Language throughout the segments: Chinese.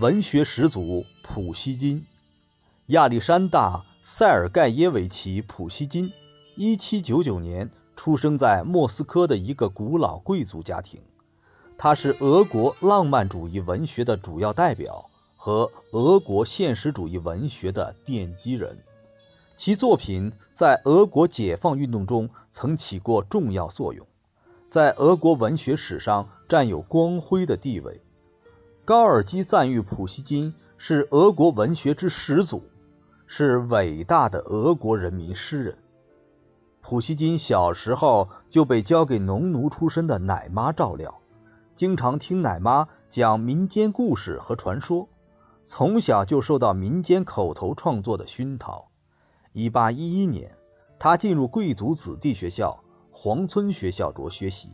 文学始祖普希金，亚历山大·塞尔盖耶维奇·普希金，1799年出生在莫斯科的一个古老贵族家庭。他是俄国浪漫主义文学的主要代表和俄国现实主义文学的奠基人。其作品在俄国解放运动中曾起过重要作用，在俄国文学史上占有光辉的地位。高尔基赞誉普希金是俄国文学之始祖，是伟大的俄国人民诗人。普希金小时候就被交给农奴出身的奶妈照料，经常听奶妈讲民间故事和传说，从小就受到民间口头创作的熏陶。1811年，他进入贵族子弟学校皇村学校着学习，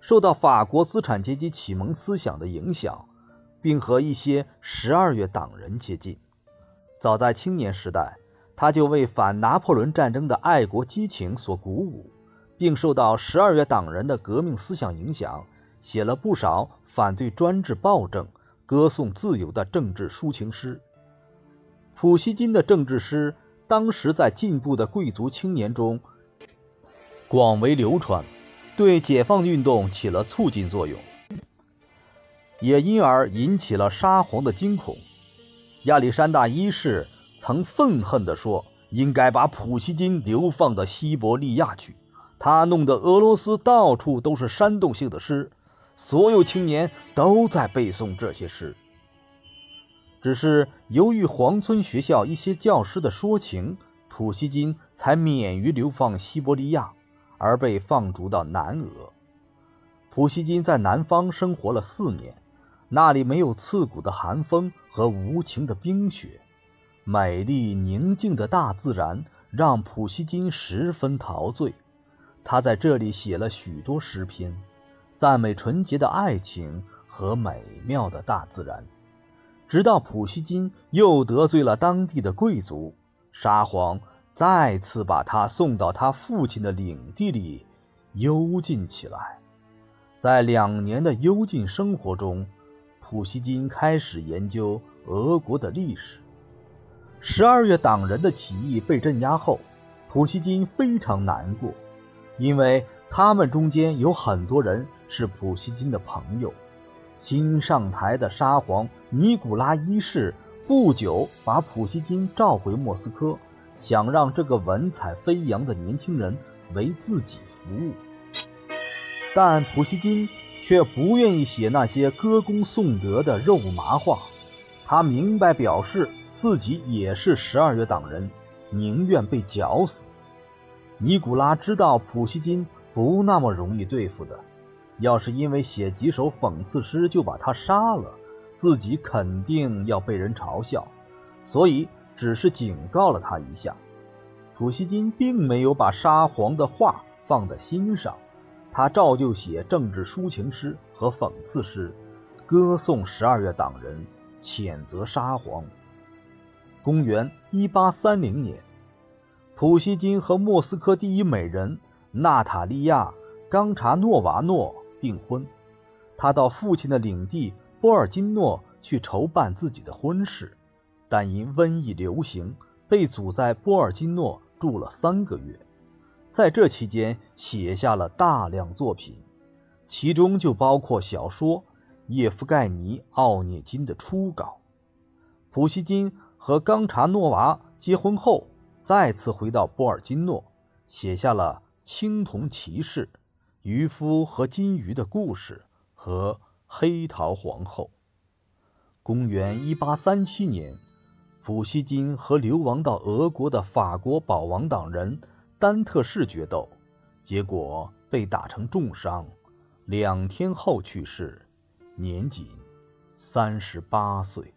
受到法国资产阶级启蒙思想的影响。并和一些十二月党人接近。早在青年时代，他就为反拿破仑战争的爱国激情所鼓舞，并受到十二月党人的革命思想影响，写了不少反对专制暴政、歌颂自由的政治抒情诗。普希金的政治诗当时在进步的贵族青年中广为流传，对解放运动起了促进作用。也因而引起了沙皇的惊恐。亚历山大一世曾愤恨地说：“应该把普希金流放到西伯利亚去，他弄得俄罗斯到处都是煽动性的诗，所有青年都在背诵这些诗。”只是由于皇村学校一些教师的说情，普希金才免于流放西伯利亚，而被放逐到南俄。普希金在南方生活了四年。那里没有刺骨的寒风和无情的冰雪，美丽宁静的大自然让普希金十分陶醉。他在这里写了许多诗篇，赞美纯洁的爱情和美妙的大自然。直到普希金又得罪了当地的贵族，沙皇再次把他送到他父亲的领地里幽禁起来。在两年的幽禁生活中，普希金开始研究俄国的历史。十二月党人的起义被镇压后，普希金非常难过，因为他们中间有很多人是普希金的朋友。新上台的沙皇尼古拉一世不久把普希金召回莫斯科，想让这个文采飞扬的年轻人为自己服务，但普希金。却不愿意写那些歌功颂德的肉麻话，他明白表示自己也是十二月党人，宁愿被绞死。尼古拉知道普希金不那么容易对付的，要是因为写几首讽刺诗就把他杀了，自己肯定要被人嘲笑，所以只是警告了他一下。普希金并没有把沙皇的话放在心上。他照旧写政治抒情诗和讽刺诗，歌颂十二月党人，谴责沙皇。公元一八三零年，普希金和莫斯科第一美人娜塔莉亚·冈察诺娃诺订婚。他到父亲的领地波尔金诺去筹办自己的婚事，但因瘟疫流行，被阻在波尔金诺住了三个月。在这期间，写下了大量作品，其中就包括小说《叶夫盖尼·奥涅金》的初稿。普希金和冈察诺娃结婚后，再次回到波尔金诺，写下了《青铜骑士》《渔夫和金鱼的故事》和《黑桃皇后》。公元1837年，普希金和流亡到俄国的法国保王党人。丹特士决斗，结果被打成重伤，两天后去世，年仅三十八岁。